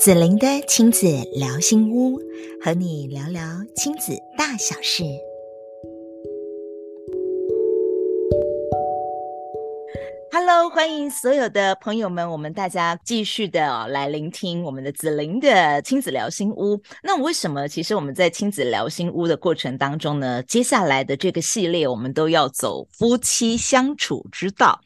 子玲的亲子聊心屋，和你聊聊亲子大小事。Hello，欢迎所有的朋友们，我们大家继续的、哦、来聆听我们的子玲的亲子聊心屋。那为什么其实我们在亲子聊心屋的过程当中呢？接下来的这个系列我们都要走夫妻相处之道。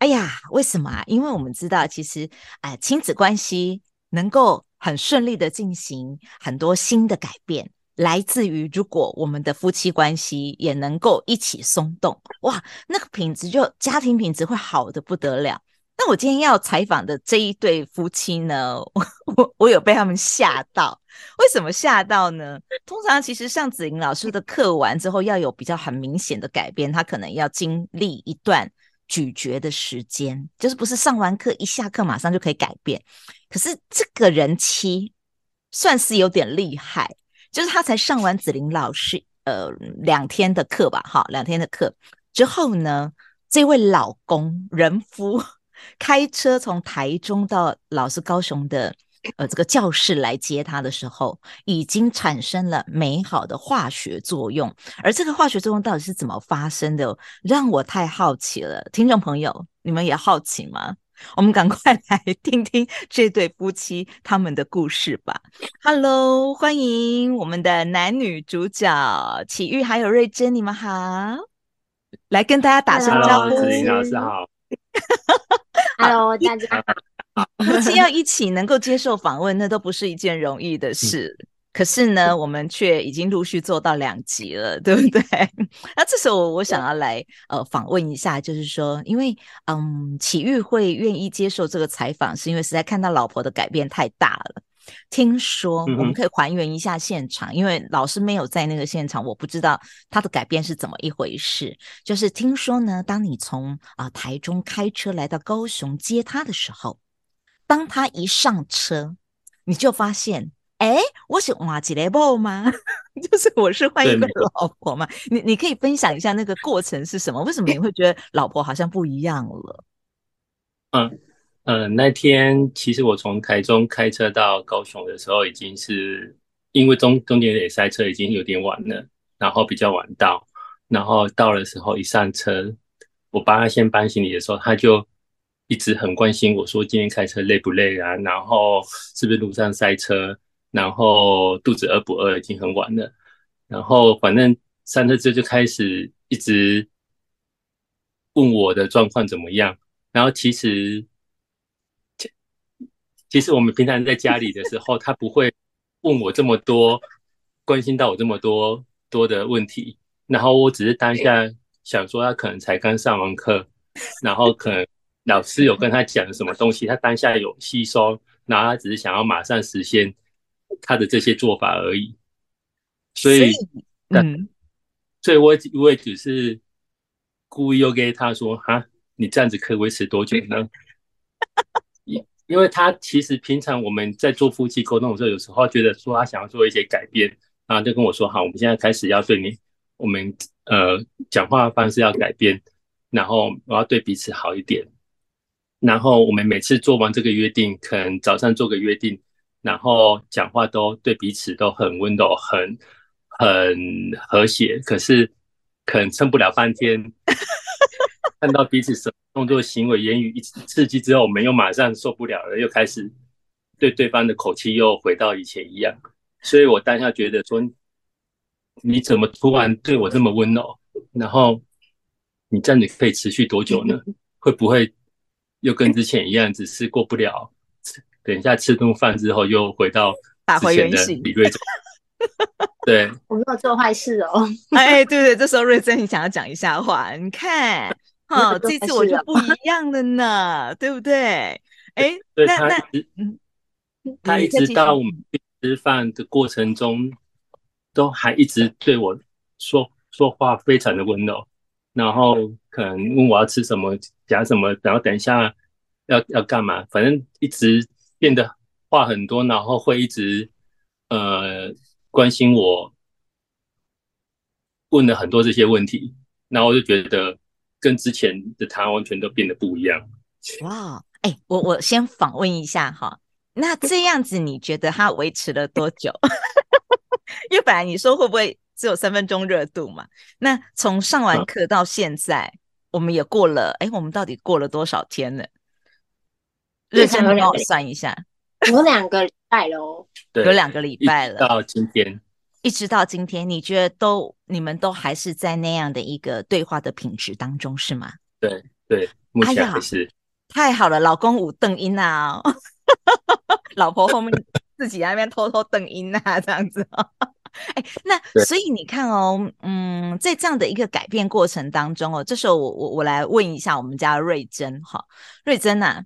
哎呀，为什么啊？因为我们知道，其实哎，亲子关系。能够很顺利的进行很多新的改变，来自于如果我们的夫妻关系也能够一起松动，哇，那个品质就家庭品质会好得不得了。那我今天要采访的这一对夫妻呢，我我有被他们吓到。为什么吓到呢？通常其实上子玲老师的课完之后，要有比较很明显的改变，他可能要经历一段。咀嚼的时间，就是不是上完课一下课马上就可以改变。可是这个人妻算是有点厉害，就是他才上完子玲老师呃两天的课吧，哈，两天的课之后呢，这位老公人夫 开车从台中到老师高雄的。呃，这个教室来接他的时候，已经产生了美好的化学作用。而这个化学作用到底是怎么发生的，让我太好奇了。听众朋友，你们也好奇吗？我们赶快来 听听这对夫妻他们的故事吧。Hello，欢迎我们的男女主角启育还有瑞珍，你们好，来跟大家打声招呼。老师好。Hello，大家。夫妻要一起能够接受访问，那都不是一件容易的事。嗯、可是呢，我们却已经陆续做到两集了，对不对？那这时候我想要来呃访问一下，就是说，因为嗯，启育会愿意接受这个采访，是因为实在看到老婆的改变太大了。听说我们可以还原一下现场，嗯、因为老师没有在那个现场，我不知道他的改变是怎么一回事。就是听说呢，当你从啊、呃、台中开车来到高雄接他的时候。当他一上车，你就发现，哎，我是换一个某吗？就是我是换一个老婆吗？你你可以分享一下那个过程是什么？为什么你会觉得老婆好像不一样了？嗯 嗯、呃，那天其实我从台中开车到高雄的时候，已经是因为中中间也塞车，已经有点晚了，然后比较晚到，然后到的时候一上车，我帮他先搬行李的时候，他就。一直很关心我说今天开车累不累啊？然后是不是路上塞车？然后肚子饿不饿？已经很晚了。然后反正上车之后就开始一直问我的状况怎么样。然后其实其实我们平常在家里的时候，他不会问我这么多，关心到我这么多多的问题。然后我只是当下想说，他可能才刚上完课，然后可能。老师有跟他讲什么东西，他当下有吸收，然后他只是想要马上实现他的这些做法而已。所以，嗯，所以我我也只是故意又给他说：“哈，你这样子可以维持多久呢？” 因因为他其实平常我们在做夫妻沟通的时候，有时候觉得说他想要做一些改变，然后就跟我说：“好，我们现在开始要对你，我们呃讲话方式要改变，然后我要对彼此好一点。”然后我们每次做完这个约定，可能早上做个约定，然后讲话都对彼此都很温柔、很很和谐。可是可能撑不了半天，看到彼此什么动作、行为、言语一刺激之后，我们又马上受不了了，又开始对对方的口气又回到以前一样。所以我当下觉得说，你怎么突然对我这么温柔？然后你这样子可以持续多久呢？会不会？又跟之前一样，只是过不了。等一下吃顿饭之后，又回到之前的李瑞珍。对，我没有做坏事哦。哎，对对，这时候瑞珍，你想要讲一下话？你看，哈、哦，这次我就不一样了呢，对不对？哎，对那那嗯，他一直到我们吃饭的过程中，都还一直对我说说话，非常的温柔。然后可能问我要吃什么，讲什么，然后等一下要要干嘛，反正一直变得话很多，然后会一直呃关心我，问了很多这些问题，然后我就觉得跟之前的他完全都变得不一样。哇，哎，我我先访问一下哈，那这样子你觉得他维持了多久？因为本来你说会不会只有三分钟热度嘛？那从上完课到现在，嗯、我们也过了，哎，我们到底过了多少天呢？认真帮我算一下，有两个礼拜喽，有两个礼拜了，到今天，一直到今天，你觉得都你们都还是在那样的一个对话的品质当中是吗？对对，目前还是、哎、太好了，老公五瞪音啊，老婆后面自己在那边偷偷瞪音啊，这样子哎，那 所以你看哦，嗯，在这样的一个改变过程当中哦，这时候我我我来问一下我们家瑞珍哈，瑞珍呐，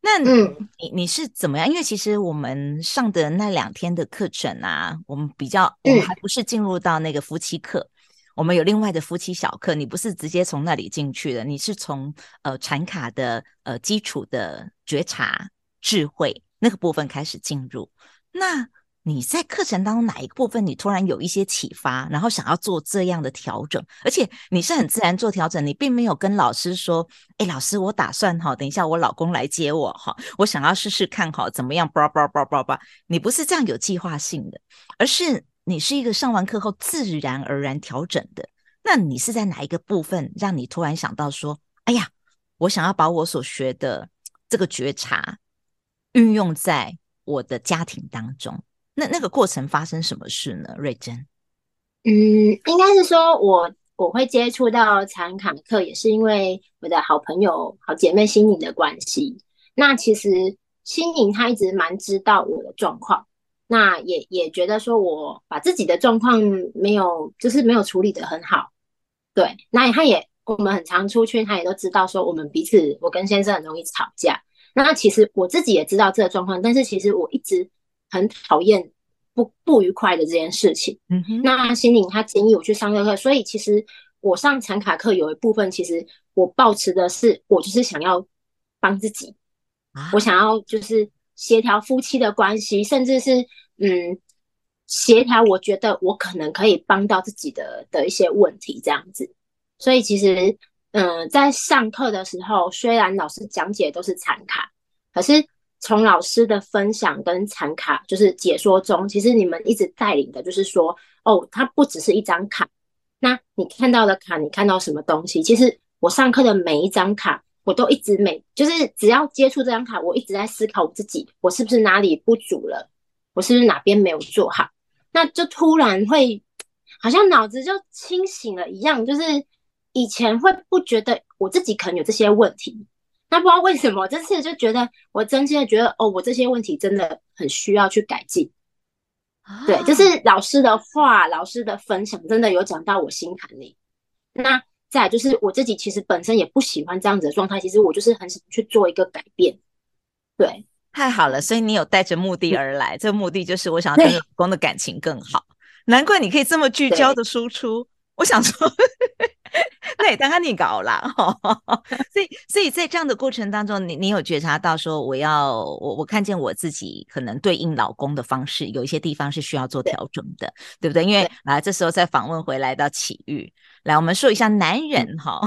那你、嗯、你是怎么样？因为其实我们上的那两天的课程啊，我们比较我们还不是进入到那个夫妻课，嗯、我们有另外的夫妻小课，你不是直接从那里进去的，你是从呃禅卡的呃基础的觉察智慧那个部分开始进入，那。你在课程当中哪一个部分，你突然有一些启发，然后想要做这样的调整，而且你是很自然做调整，你并没有跟老师说：“哎，老师，我打算哈，等一下我老公来接我哈，我想要试试看哈，怎么样？”叭叭叭叭叭，你不是这样有计划性的，而是你是一个上完课后自然而然调整的。那你是在哪一个部分让你突然想到说：“哎呀，我想要把我所学的这个觉察运用在我的家庭当中。”那那个过程发生什么事呢？瑞珍，嗯，应该是说我我会接触到产卡课，也是因为我的好朋友、好姐妹心灵的关系。那其实心灵她一直蛮知道我的状况，那也也觉得说我把自己的状况没有，就是没有处理得很好。对，那她也我们很常出去，她也都知道说我们彼此，我跟先生很容易吵架。那其实我自己也知道这个状况，但是其实我一直。很讨厌不不愉快的这件事情。嗯哼，那心灵他建议我去上这个课，所以其实我上产卡课有一部分，其实我抱持的是，我就是想要帮自己，啊、我想要就是协调夫妻的关系，甚至是嗯协调，我觉得我可能可以帮到自己的的一些问题这样子。所以其实嗯，在上课的时候，虽然老师讲解都是禅卡，可是。从老师的分享跟禅卡，就是解说中，其实你们一直带领的，就是说，哦，它不只是一张卡。那你看到的卡，你看到什么东西？其实我上课的每一张卡，我都一直每，就是只要接触这张卡，我一直在思考我自己，我是不是哪里不足了？我是不是哪边没有做好？那就突然会，好像脑子就清醒了一样，就是以前会不觉得我自己可能有这些问题。那不知道为什么这次就觉得我真心的觉得哦，我这些问题真的很需要去改进。啊、对，就是老师的话，老师的分享真的有讲到我心坎里。那再来就是我自己其实本身也不喜欢这样子的状态，其实我就是很想去做一个改变。对，太好了，所以你有带着目的而来，嗯、这个目的就是我想要跟老公的感情更好。难怪你可以这么聚焦的输出。我想说。那也当然你搞了，所以所以在这样的过程当中，你你有觉察到说，我要我我看见我自己可能对应老公的方式，有一些地方是需要做调整的，对，对不对？因为啊，这时候再访问回来到启育，来我们说一下男人哈，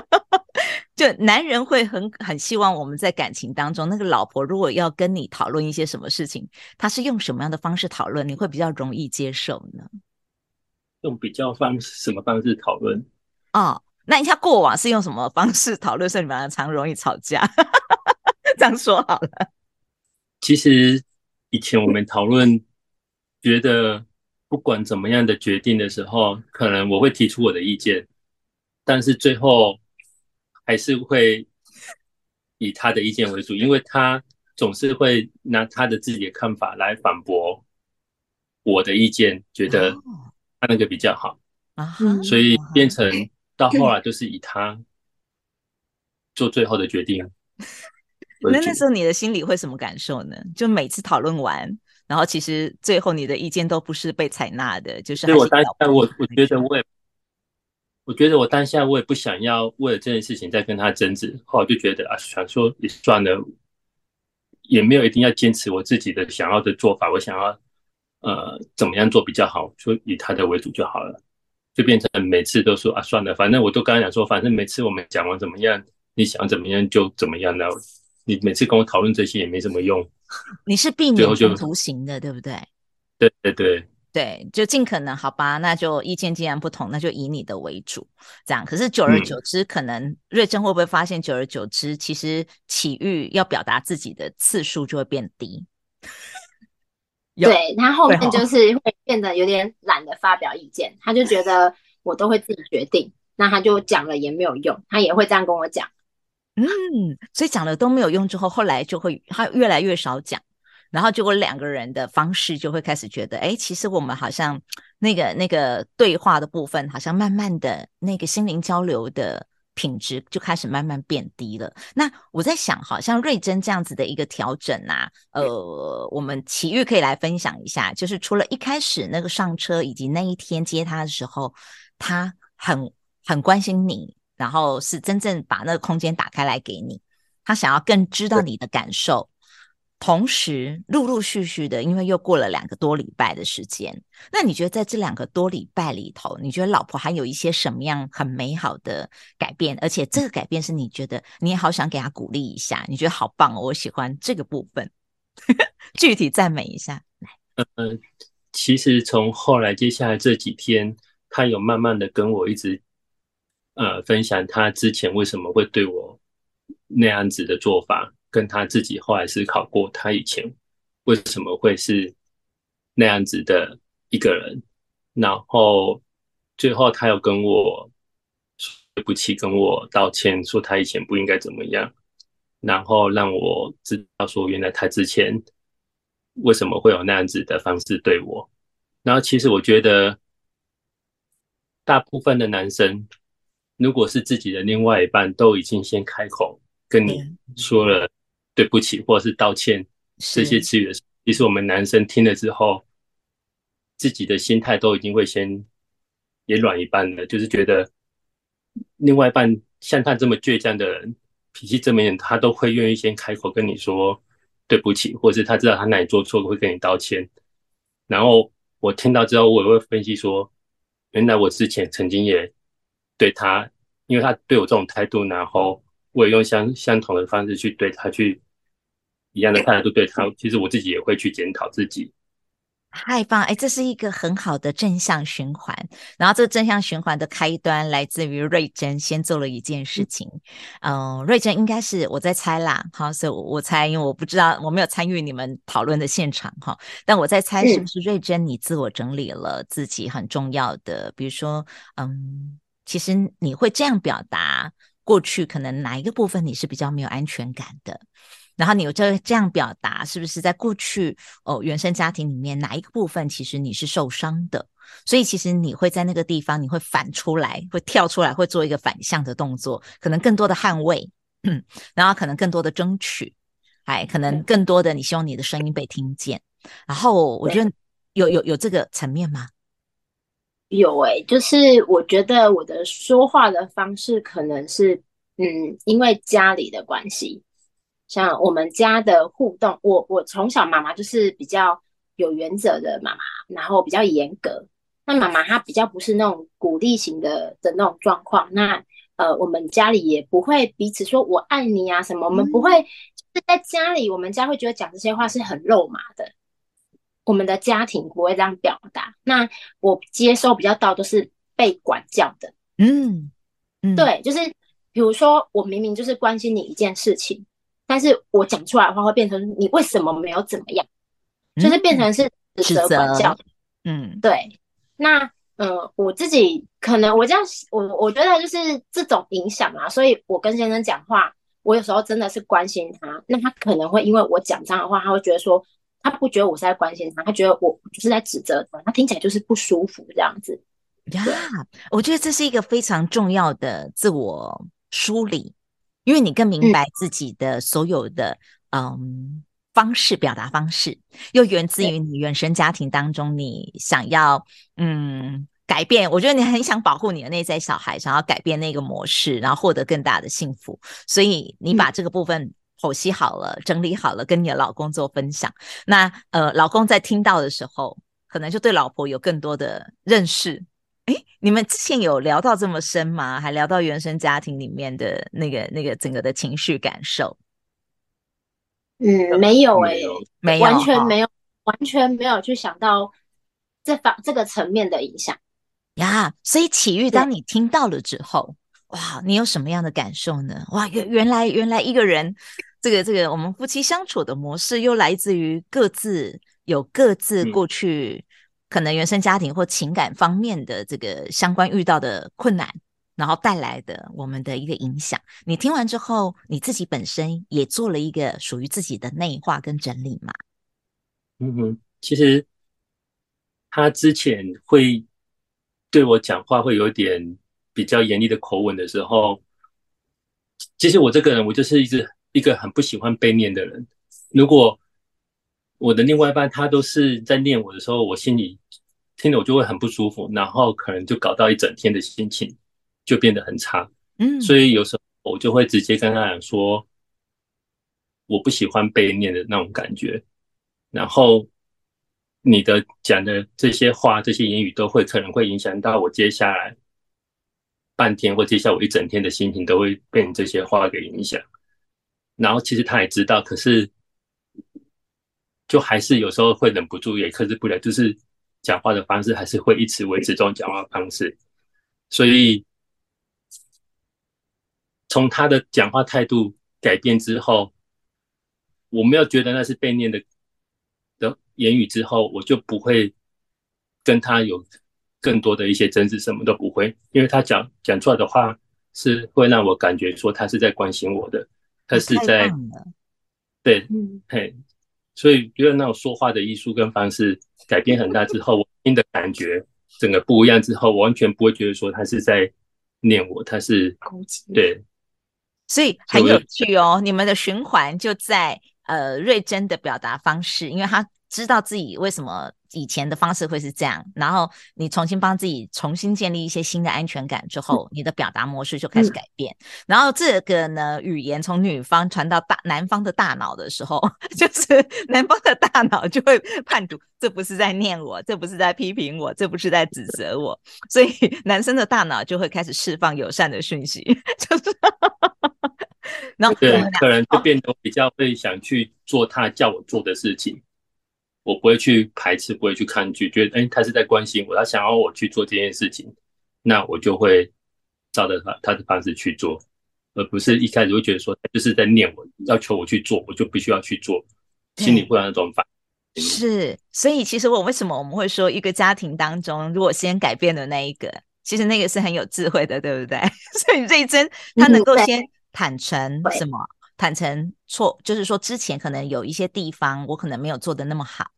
就男人会很很希望我们在感情当中，那个老婆如果要跟你讨论一些什么事情，他是用什么样的方式讨论，你会比较容易接受呢？用比较方式什么方式讨论？哦，那一下过往是用什么方式讨论？所以你们常容易吵架，这样说好了。其实以前我们讨论，觉得不管怎么样的决定的时候，可能我会提出我的意见，但是最后还是会以他的意见为主，因为他总是会拿他的自己的看法来反驳我的意见，觉得。他那个比较好啊，所以变成到后来 就是以他做最后的决定。那那时候你的心里会什么感受呢？就每次讨论完，然后其实最后你的意见都不是被采纳的，就是。所以我当下我我觉得我也，我觉得我当下我也不想要为了这件事情再跟他争执，后来就觉得啊，想说也算了，也没有一定要坚持我自己的想要的做法，我想要。呃，怎么样做比较好？就以他的为主就好了，就变成每次都说啊，算了，反正我都刚刚讲说，反正每次我们讲完怎么样，你想怎么样就怎么样了。你每次跟我讨论这些也没什么用，你是避免冲突型的，对不对？对对对。对，就尽可能好吧，那就意见既然不同，那就以你的为主，这样。可是久而久之，嗯、可能瑞珍会不会发现，久而久之，其实启育要表达自己的次数就会变低。对，他后面就是会变得有点懒得发表意见，他就觉得我都会自己决定，那他就讲了也没有用，他也会这样跟我讲。嗯，所以讲了都没有用之后，后来就会他越来越少讲。然后，结果两个人的方式就会开始觉得，哎，其实我们好像那个那个对话的部分，好像慢慢的那个心灵交流的品质就开始慢慢变低了。那我在想，好像瑞珍这样子的一个调整啊，呃，我们奇遇可以来分享一下，就是除了一开始那个上车以及那一天接他的时候，他很很关心你，然后是真正把那个空间打开来给你，他想要更知道你的感受。同时，陆陆续续的，因为又过了两个多礼拜的时间，那你觉得在这两个多礼拜里头，你觉得老婆还有一些什么样很美好的改变？而且这个改变是你觉得你也好想给她鼓励一下，你觉得好棒哦，我喜欢这个部分，具体赞美一下。来，呃，其实从后来接下来这几天，他有慢慢的跟我一直呃分享他之前为什么会对我那样子的做法。跟他自己后来思考过，他以前为什么会是那样子的一个人，然后最后他又跟我说对不起，跟我道歉，说他以前不应该怎么样，然后让我知道说原来他之前为什么会有那样子的方式对我。然后其实我觉得，大部分的男生如果是自己的另外一半都已经先开口跟你说了。对不起，或者是道歉这些词语的时候，其实我们男生听了之后，自己的心态都已经会先也软一半了，就是觉得另外一半像他这么倔强的人，脾气这么硬，他都会愿意先开口跟你说对不起，或者是他知道他哪里做错了会跟你道歉。然后我听到之后，我也会分析说，原来我之前曾经也对他，因为他对我这种态度，然后我也用相相同的方式去对他去。一样的态度对他，其实我自己也会去检讨自己。太棒！哎，这是一个很好的正向循环。然后这个正向循环的开端来自于瑞珍先做了一件事情。嗯，呃、瑞珍应该是我在猜啦，好，所以我我猜，因为我不知道我没有参与你们讨论的现场哈，但我在猜是不是瑞珍你自我整理了自己很重要的，比如说，嗯，其实你会这样表达，过去可能哪一个部分你是比较没有安全感的。然后你有这这样表达，是不是在过去哦，原生家庭里面哪一个部分其实你是受伤的？所以其实你会在那个地方，你会反出来，会跳出来，会做一个反向的动作，可能更多的捍卫，嗯，然后可能更多的争取，哎，可能更多的你希望你的声音被听见。然后我觉得有有有这个层面吗？有诶、欸，就是我觉得我的说话的方式可能是，嗯，因为家里的关系。像我们家的互动，我我从小妈妈就是比较有原则的妈妈，然后比较严格。那妈妈她比较不是那种鼓励型的的那种状况。那呃，我们家里也不会彼此说我爱你啊什么，我们不会。就是在家里，我们家会觉得讲这些话是很肉麻的。我们的家庭不会这样表达。那我接收比较到都是被管教的。嗯嗯，对，就是比如说我明明就是关心你一件事情。但是我讲出来的话会变成你为什么没有怎么样，嗯、就是变成是指责管教。嗯，对。那嗯、呃，我自己可能我这样，我我觉得就是这种影响啊，所以我跟先生讲话，我有时候真的是关心他，那他可能会因为我讲这样的话，他会觉得说他不觉得我是在关心他，他觉得我就是在指责他，他听起来就是不舒服这样子。呀，我觉得这是一个非常重要的自我梳理。因为你更明白自己的所有的嗯，嗯方式表达方式，又源自于你原生家庭当中，你想要嗯改变。我觉得你很想保护你的内在小孩，想要改变那个模式，然后获得更大的幸福。所以你把这个部分剖析好了，嗯、整理好了，跟你的老公做分享。那呃，老公在听到的时候，可能就对老婆有更多的认识。哎，你们之前有聊到这么深吗？还聊到原生家庭里面的那个、那个整个的情绪感受？嗯，没有哎、欸，没有，完全没有，哦、完全没有去想到这方这个层面的影响呀。所以启玉，当你听到了之后，哇，你有什么样的感受呢？哇，原原来原来一个人，这个这个我们夫妻相处的模式，又来自于各自有各自过去、嗯、可能原生家庭或情感方面的这个相关遇到的困难。然后带来的我们的一个影响，你听完之后，你自己本身也做了一个属于自己的内化跟整理嘛？嗯哼，其实他之前会对我讲话会有点比较严厉的口吻的时候，其实我这个人我就是一直一个很不喜欢被念的人。如果我的另外一半他都是在念我的时候，我心里听了我就会很不舒服，然后可能就搞到一整天的心情。就变得很差，嗯，所以有时候我就会直接跟他讲说，我不喜欢被念的那种感觉，然后你的讲的这些话、这些言语都会可能会影响到我接下来半天或接下来我一整天的心情，都会被你这些话给影响。然后其实他也知道，可是就还是有时候会忍不住，也克制不了，就是讲话的方式还是会一直维持这种讲话方式，所以。从他的讲话态度改变之后，我没有觉得那是被念的的言语之后，我就不会跟他有更多的一些争执，什么都不会，因为他讲讲出来的话是会让我感觉说他是在关心我的，他是在对，嗯，嘿，所以觉得那种说话的艺术跟方式改变很大之后，我听的感觉整个不一样之后，我完全不会觉得说他是在念我，他是对。所以很有趣哦，你们的循环就在呃瑞珍的表达方式，因为他知道自己为什么以前的方式会是这样，然后你重新帮自己重新建立一些新的安全感之后，你的表达模式就开始改变。嗯、然后这个呢，语言从女方传到大男方的大脑的时候，就是男方的大脑就会判读，这不是在念我，这不是在批评我，这不是在指责我，所以男生的大脑就会开始释放友善的讯息，就是。然后对，可能就变得比较会想去做他叫我做的事情，哦、我不会去排斥，不会去抗拒，觉得哎，他是在关心我，他想要我去做这件事情，那我就会照着他他的方式去做，而不是一开始会觉得说他就是在念我，要求我去做，我就必须要去做，心里会有那种反。是，所以其实我为什么我们会说一个家庭当中，如果先改变的那一个，其实那个是很有智慧的，对不对？所以这一针他能够先。坦诚什么？坦诚错，就是说之前可能有一些地方我可能没有做的那么好，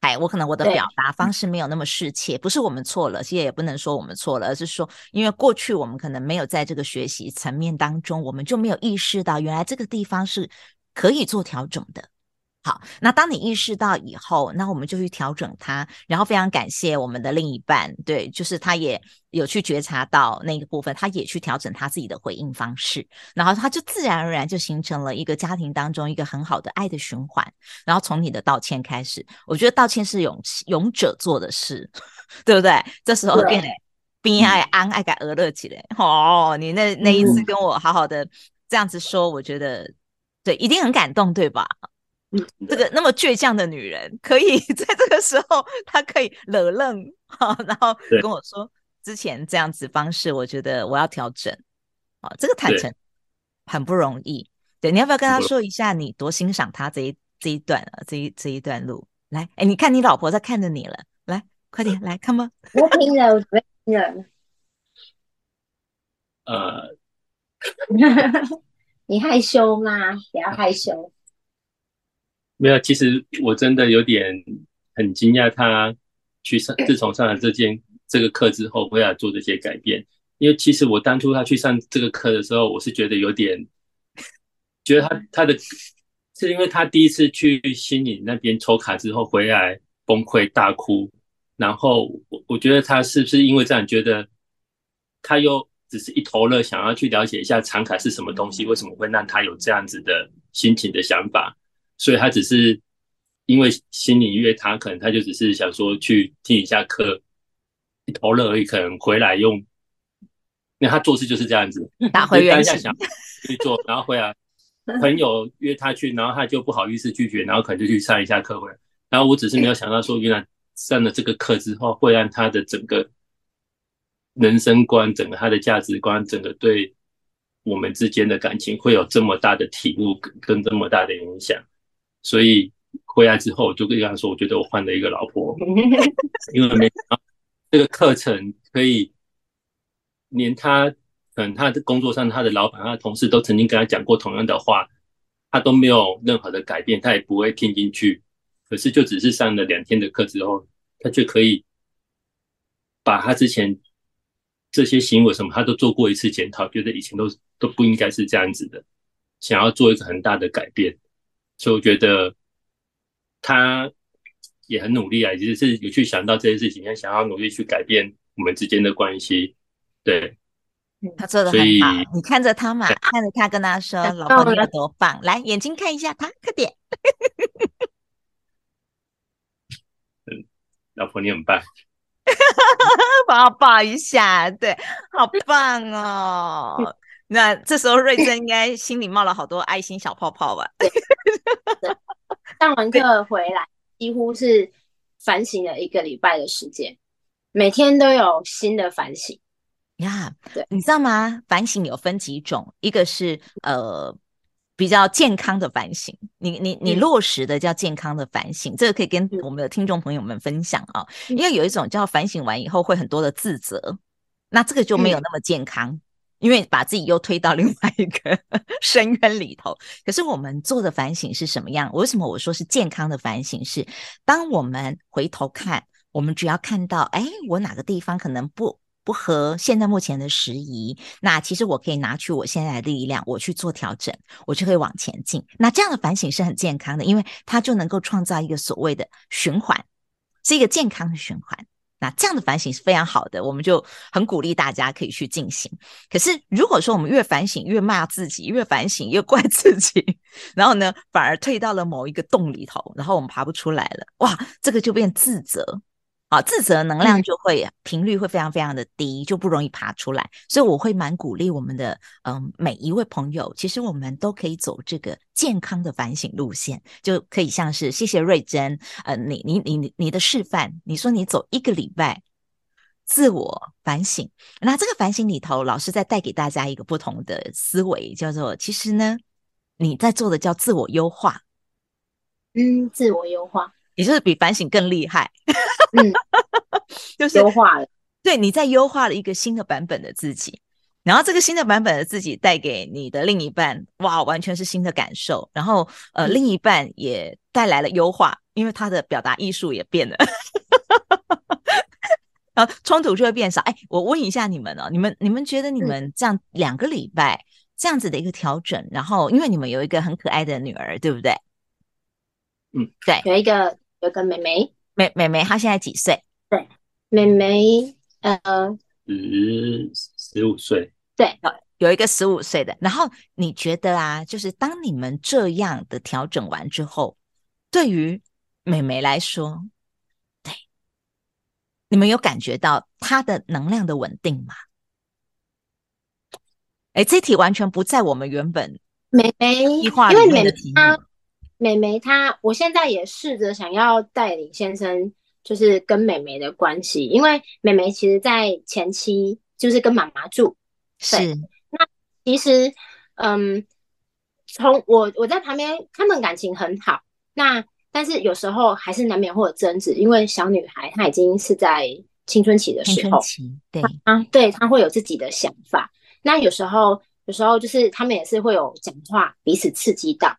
哎，我可能我的表达方式没有那么适切，不是我们错了，其实也不能说我们错了，而是说因为过去我们可能没有在这个学习层面当中，我们就没有意识到原来这个地方是可以做调整的。好，那当你意识到以后，那我们就去调整它。然后非常感谢我们的另一半，对，就是他也有去觉察到那个部分，他也去调整他自己的回应方式，然后他就自然而然就形成了一个家庭当中一个很好的爱的循环。然后从你的道歉开始，我觉得道歉是勇勇者做的事，对不对？这时候变得边爱安爱改俄乐起来。哦，你那那一次跟我好好的这样子说，我觉得对，一定很感动，对吧？这个那么倔强的女人，可以 在这个时候，她可以冷愣哈，然后跟我说之前这样子方式，我觉得我要调整。啊，这个坦诚很不容易。对，你要不要跟她说一下，你多欣赏她这一这一段啊，这一这一段路？来，哎，你看你老婆在看着你了，来，快点来看吧。我听了，我听了。呃，你害羞吗？不要害羞。没有，其实我真的有点很惊讶，他去上自从上了这件这个课之后，会来做这些改变。因为其实我当初他去上这个课的时候，我是觉得有点觉得他他的，是因为他第一次去心理那边抽卡之后回来崩溃大哭，然后我我觉得他是不是因为这样觉得他又只是一头热，想要去了解一下长卡是什么东西，为什么会让他有这样子的心情的想法？所以他只是因为心里约他，可能他就只是想说去听一下课，一头热而已。可能回来用，因为他做事就是这样子，打回原形，想去做，然后回来朋友约他去，然后他就不好意思拒绝，然后可能就去上一下课回来。然后我只是没有想到说，原来上了这个课之后，会让他的整个人生观、整个他的价值观、整个对我们之间的感情会有这么大的体悟跟跟这么大的影响。所以回来之后，我就跟他说，我觉得我换了一个老婆，因为没这个课程可以连他。嗯，他的工作上，他的老板、他的同事都曾经跟他讲过同样的话，他都没有任何的改变，他也不会听进去。可是，就只是上了两天的课之后，他却可以把他之前这些行为什么，他都做过一次检讨，觉得以前都都不应该是这样子的，想要做一个很大的改变。所以，我觉得他也很努力啊，其实是有去想到这些事情，他想要努力去改变我们之间的关系，对。他做的很好，你看着他嘛，看着他跟他说：“老婆你有多棒！”来，眼睛看一下他，快点。嗯，老婆你很棒，帮我抱一下，对，好棒哦。那这时候瑞珍应该心里冒了好多爱心小泡泡吧？上完课回来，几乎是反省了一个礼拜的时间，每天都有新的反省。呀，yeah, 对，你知道吗？反省有分几种，一个是呃比较健康的反省，你你你落实的叫健康的反省，嗯、这个可以跟我们的听众朋友们分享啊、因为有一种叫反省完以后会很多的自责，那这个就没有那么健康，嗯、因为把自己又推到另外一个 深渊里头。可是我们做的反省是什么样？为什么我说是健康的反省？是当我们回头看，我们只要看到，哎，我哪个地方可能不。不合现在目前的时宜，那其实我可以拿去我现在的力量，我去做调整，我就可以往前进。那这样的反省是很健康的，因为它就能够创造一个所谓的循环，是一个健康的循环。那这样的反省是非常好的，我们就很鼓励大家可以去进行。可是如果说我们越反省越骂自己，越反省越怪自己，然后呢，反而退到了某一个洞里头，然后我们爬不出来了，哇，这个就变自责。啊，自责能量就会频率会非常非常的低，就不容易爬出来。所以我会蛮鼓励我们的嗯每一位朋友，其实我们都可以走这个健康的反省路线，就可以像是谢谢瑞珍，呃，你你你你的示范，你说你走一个礼拜自我反省，那这个反省里头，老师再带给大家一个不同的思维，叫做其实呢，你在做的叫自我优化，嗯，自我优化。也就是比反省更厉害，嗯，就是优化了。对，你在优化了一个新的版本的自己，然后这个新的版本的自己带给你的另一半，哇，完全是新的感受。然后，呃，另一半也带来了优化，因为他的表达艺术也变了，然后冲突就会变少。哎，我问一下你们哦，你们你们觉得你们这样两个礼拜这样子的一个调整，然后因为你们有一个很可爱的女儿，对不对？嗯，对，有一个有个妹妹，妹妹妹她现在几岁？对，妹妹呃十十五岁，对，有一个十五岁的。然后你觉得啊，就是当你们这样的调整完之后，对于妹妹来说，对，你们有感觉到她的能量的稳定吗？哎，这题完全不在我们原本妹妹因为妹妹她。妹妹她，我现在也试着想要带领先生，就是跟美眉的关系，因为美眉其实，在前期就是跟妈妈住，是。那其实，嗯，从我我在旁边，他们感情很好。那但是有时候还是难免会有争执，因为小女孩她已经是在青春期的时候，对啊，对，她会有自己的想法。那有时候，有时候就是他们也是会有讲话，彼此刺激到。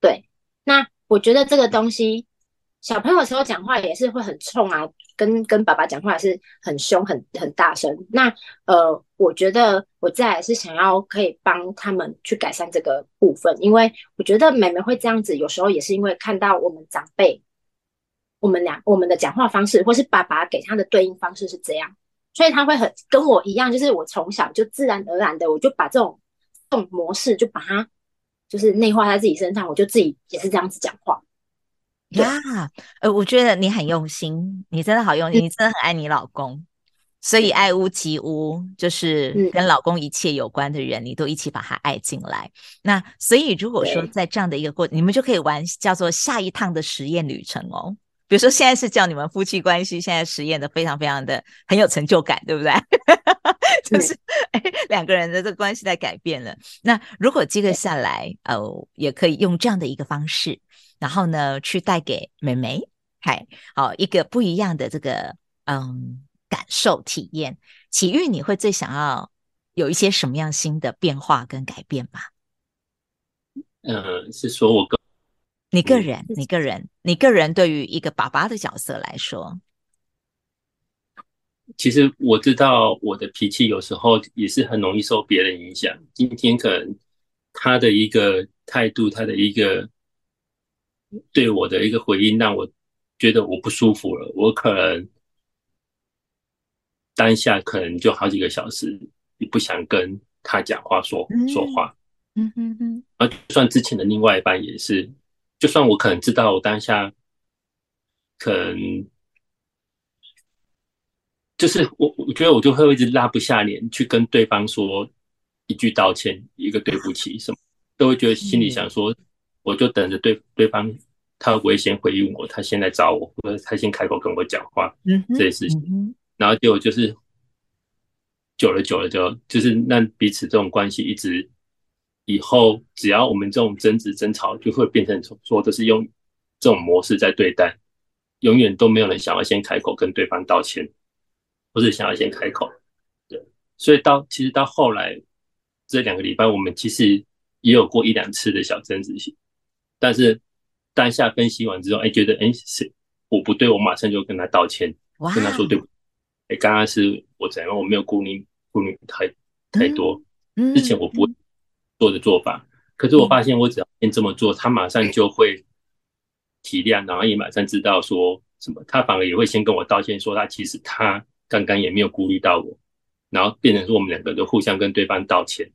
对，那我觉得这个东西，小朋友的时候讲话也是会很冲啊，跟跟爸爸讲话也是很凶、很很大声。那呃，我觉得我再来是想要可以帮他们去改善这个部分，因为我觉得妹妹会这样子，有时候也是因为看到我们长辈，我们俩我们的讲话方式，或是爸爸给他的对应方式是这样，所以他会很跟我一样，就是我从小就自然而然的，我就把这种这种模式就把它。就是内化在自己身上，我就自己也是这样子讲话呀。呃，我觉得你很用心，你真的好用心，你真的很爱你老公。所以爱屋及乌，就是跟老公一切有关的人，嗯、你都一起把他爱进来。那所以如果说在这样的一个过程，你们就可以玩叫做下一趟的实验旅程哦。比如说现在是叫你们夫妻关系现在实验的非常非常的很有成就感，对不对？就是哎，两个人的这个关系在改变了。那如果接个下来，呃，也可以用这样的一个方式，然后呢，去带给妹妹，嗨，好一个不一样的这个嗯。感受体验，启育你会最想要有一些什么样新的变化跟改变吗？嗯、呃，是说我个你个人，嗯、你个人，你个人对于一个爸爸的角色来说，其实我知道我的脾气有时候也是很容易受别人影响。今天可能他的一个态度，他的一个对我的一个回应，让我觉得我不舒服了，我可能。当下可能就好几个小时，你不想跟他讲话说说话，嗯嗯嗯，而就算之前的另外一半也是，就算我可能知道我当下，可能就是我我觉得我就会一直拉不下脸去跟对方说一句道歉，一个对不起什么，都会觉得心里想说，我就等着对对方他会不会先回应我，他先来找我，或者他先开口跟我讲话，嗯，这些事情。然后结果就是久了久了就就是让彼此这种关系一直以后只要我们这种争执争吵就会变成说都是用这种模式在对待，永远都没有人想要先开口跟对方道歉，或是想要先开口。对，所以到其实到后来这两个礼拜，我们其实也有过一两次的小争执，但是当下分析完之后，哎，觉得哎是我不对，我马上就跟他道歉，跟他说对不起。哎，刚刚是我怎样？我没有顾虑顾虑太太多。之前我不会做的做法，可是我发现我只要先这么做，他马上就会体谅，然后也马上知道说什么。他反而也会先跟我道歉，说他其实他刚刚也没有顾虑到我，然后变成说我们两个都互相跟对方道歉。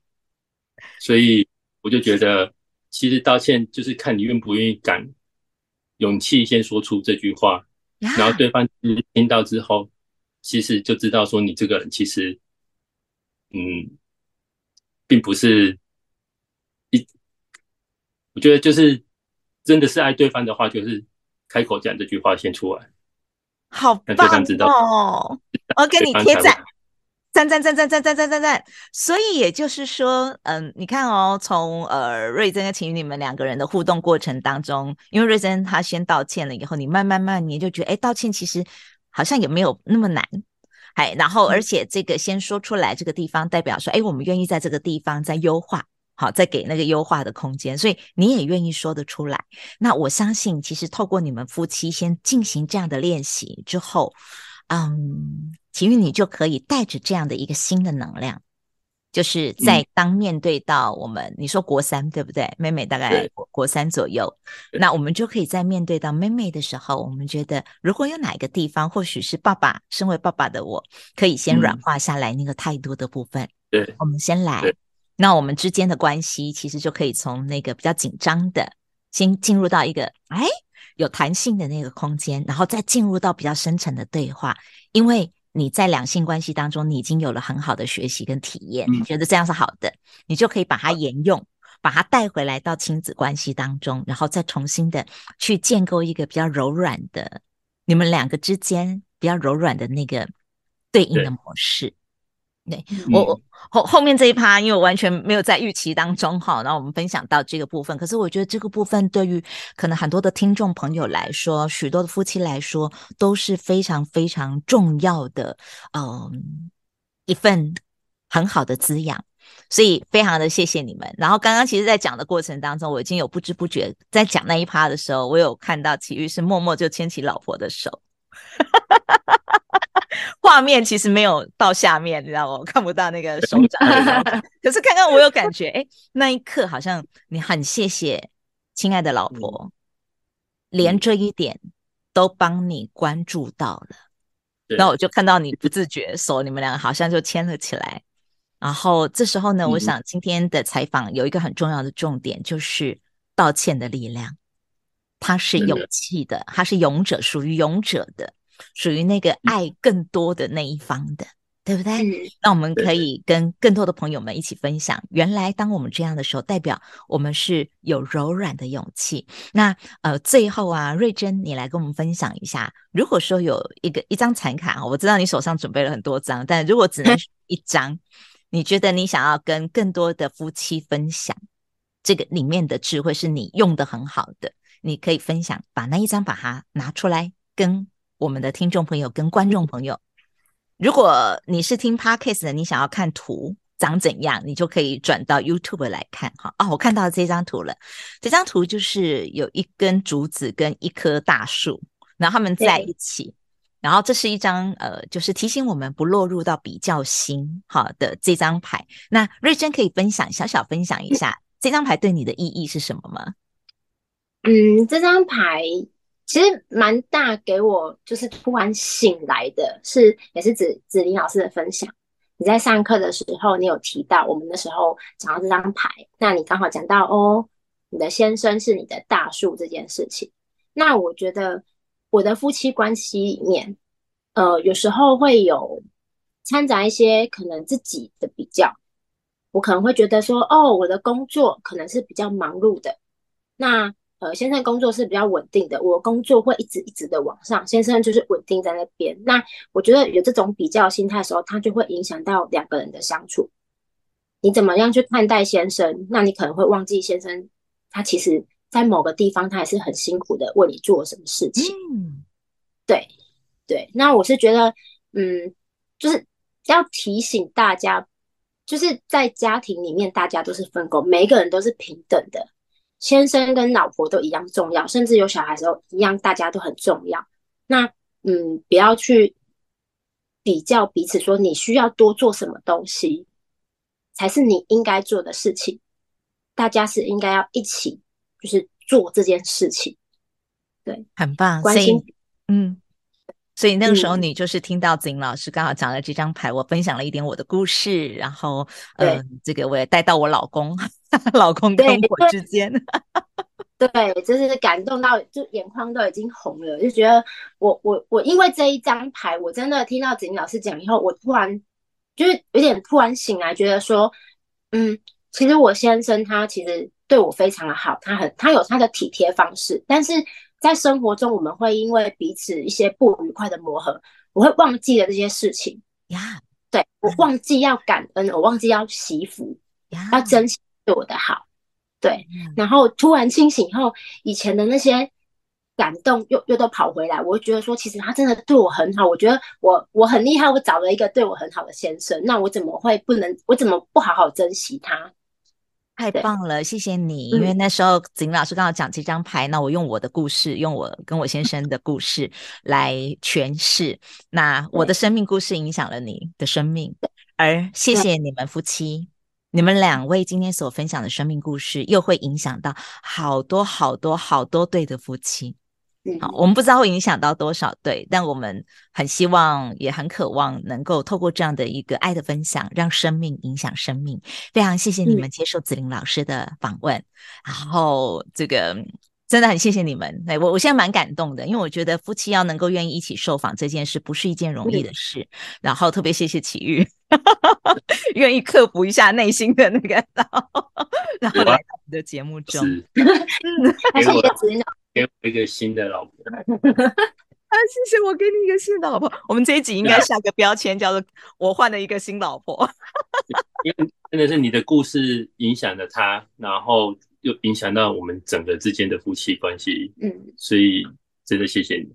所以我就觉得，其实道歉就是看你愿不愿意敢勇气先说出这句话，然后对方听到之后。其实就知道说你这个人其实，嗯，并不是一，我觉得就是真的是爱对方的话，就是开口讲这句话先出来，好棒哦！我给你贴赞，赞赞赞赞赞赞赞赞赞。所以也就是说，嗯，你看哦，从呃瑞珍跟晴雨你们两个人的互动过程当中，因为瑞珍她先道歉了以后，你慢慢慢你就觉得，哎，道歉其实。好像也没有那么难，哎，然后而且这个先说出来，这个地方代表说，哎，我们愿意在这个地方再优化，好，再给那个优化的空间，所以你也愿意说得出来。那我相信，其实透过你们夫妻先进行这样的练习之后，嗯，其实你就可以带着这样的一个新的能量。就是在当面对到我们，嗯、你说国三对不对？妹妹大概国国三左右，那我们就可以在面对到妹妹的时候，我们觉得如果有哪一个地方，或许是爸爸身为爸爸的我，可以先软化下来那个态度的部分。对，我们先来，对那我们之间的关系其实就可以从那个比较紧张的，先进入到一个哎有弹性的那个空间，然后再进入到比较深层的对话，因为。你在两性关系当中，你已经有了很好的学习跟体验，你觉得这样是好的，你就可以把它沿用，把它带回来到亲子关系当中，然后再重新的去建构一个比较柔软的，你们两个之间比较柔软的那个对应的模式。对，我我后后面这一趴，因为我完全没有在预期当中哈，然后我们分享到这个部分。可是我觉得这个部分对于可能很多的听众朋友来说，许多的夫妻来说都是非常非常重要的，嗯，一份很好的滋养。所以非常的谢谢你们。然后刚刚其实，在讲的过程当中，我已经有不知不觉在讲那一趴的时候，我有看到启育是默默就牵起老婆的手。画面其实没有到下面，你知道吗？我看不到那个手掌。可是刚刚我有感觉，哎，那一刻好像你很谢谢亲爱的老婆，连这一点都帮你关注到了。那我就看到你不自觉手，你们两个好像就牵了起来。然后这时候呢，我想今天的采访有一个很重要的重点，就是道歉的力量。它是勇气的，它是勇者，属于勇者的。属于那个爱更多的那一方的，对不对？嗯，那我们可以跟更多的朋友们一起分享。原来当我们这样的时候，代表我们是有柔软的勇气。那呃，最后啊，瑞珍，你来跟我们分享一下，如果说有一个一张残卡，我知道你手上准备了很多张，但如果只能选 一张，你觉得你想要跟更多的夫妻分享这个里面的智慧，是你用的很好的，你可以分享，把那一张把它拿出来，跟我们的听众朋友、跟观众朋友。如果你是听 Podcast 的，你想要看图长怎样，你就可以转到 YouTube 来看哈。哦，我看到这张图了，这张图就是有一根竹子跟一棵大树，然后他们在一起，然后这是一张呃，就是提醒我们不落入到比较心好的这张牌。那瑞珍可以分享小小分享一下这张牌对你的意义是什么吗？嗯，这张牌。其实蛮大，给我就是突然醒来的是，也是子子玲老师的分享。你在上课的时候，你有提到我们那时候讲到这张牌，那你刚好讲到哦，你的先生是你的大树这件事情。那我觉得我的夫妻关系里面，呃，有时候会有掺杂一些可能自己的比较，我可能会觉得说，哦，我的工作可能是比较忙碌的，那。呃，先生工作是比较稳定的，我工作会一直一直的往上，先生就是稳定在那边。那我觉得有这种比较心态的时候，他就会影响到两个人的相处。你怎么样去看待先生？那你可能会忘记先生，他其实在某个地方他也是很辛苦的为你做什么事情。嗯，对对。那我是觉得，嗯，就是要提醒大家，就是在家庭里面，大家都是分工，每一个人都是平等的。先生跟老婆都一样重要，甚至有小孩的时候一样，大家都很重要。那嗯，不要去比较彼此，说你需要多做什么东西才是你应该做的事情。大家是应该要一起，就是做这件事情。对，很棒，关心，嗯。所以那个时候，你就是听到子玲老师刚好讲了这张牌，嗯，我分享了一点我的故事，然后呃，这个我也带到我老公，老公跟我之间，对，对，就是感动到就眼眶都已经红了，就觉得我我我因为这一张牌，我真的听到子玲老师讲以后，我突然就是有点突然醒来，觉得说，嗯，其实我先生他其实对我非常的好，他很他有他的体贴方式，但是。在生活中，我们会因为彼此一些不愉快的磨合，我会忘记了这些事情呀。对，我忘记要感恩我忘记要惜福.要珍惜对我的好。对然后突然清醒以后，以前的那些感动又又都跑回来。我会觉得说，其实他真的对我很好。我觉得我我很厉害，我找了一个对我很好的先生。那我怎么会不能？我怎么不好好珍惜他？太棒了，谢谢你。因为那时候子玲老师刚好讲这张牌，那我用我的故事，用我跟我先生的故事 来诠释。那我的生命故事影响了你的生命，而谢谢你们夫妻，你们两位今天所分享的生命故事，又会影响到好多好多好多对的夫妻。好，我们不知道会影响到多少对，但我们很希望，也很渴望能够透过这样的一个爱的分享，让生命影响生命。非常谢谢你们接受子玲老师的访问，嗯、然后这个真的很谢谢你们。哎，我我现在蛮感动的，因为我觉得夫妻要能够愿意一起受访这件事，不是一件容易的事。嗯、然后特别谢谢启玉，愿意克服一下内心的那个刀，然后来到我们的节目中。嗯，谢谢子玲老师。给我一个新的老婆 啊！谢谢我给你一个新的老婆。我们这一集应该下个标签，叫做“我换了一个新老婆”。因为真的是你的故事影响了他，然后又影响到我们整个之间的夫妻关系。嗯，所以真的谢谢你，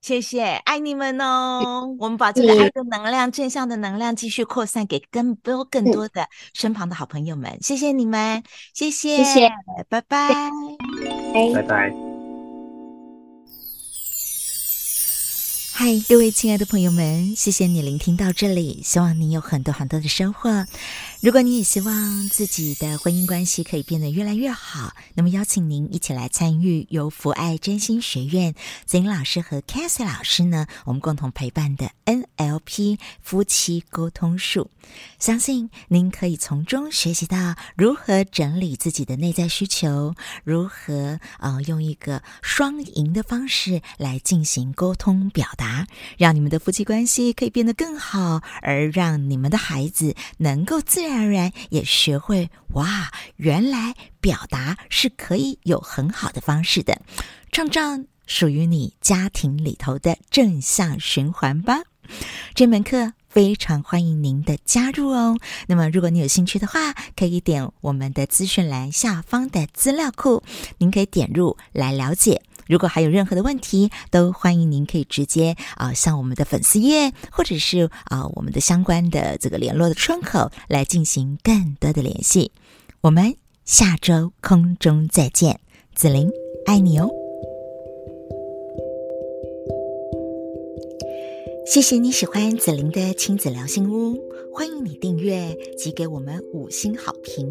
谢谢，爱你们哦！我们把这个爱的能量、正向的能量继续扩散给更多更多的身旁的好朋友们。谢谢你们，谢谢，谢谢，拜拜，拜拜。嗨，各位亲爱的朋友们，谢谢你聆听到这里，希望你有很多很多的收获。如果你也希望自己的婚姻关系可以变得越来越好，那么邀请您一起来参与由福爱真心学院子英老师和 Cassie 老师呢，我们共同陪伴的 NLP 夫妻沟通术。相信您可以从中学习到如何整理自己的内在需求，如何啊、呃、用一个双赢的方式来进行沟通表达。达，让你们的夫妻关系可以变得更好，而让你们的孩子能够自然而然也学会哇，原来表达是可以有很好的方式的，创造属于你家庭里头的正向循环吧。这门课非常欢迎您的加入哦。那么，如果你有兴趣的话，可以点我们的资讯栏下方的资料库，您可以点入来了解。如果还有任何的问题，都欢迎您可以直接啊，向我们的粉丝页，或者是啊我们的相关的这个联络的窗口来进行更多的联系。我们下周空中再见，子琳爱你哦。谢谢你喜欢子琳的亲子聊心屋，欢迎你订阅及给我们五星好评。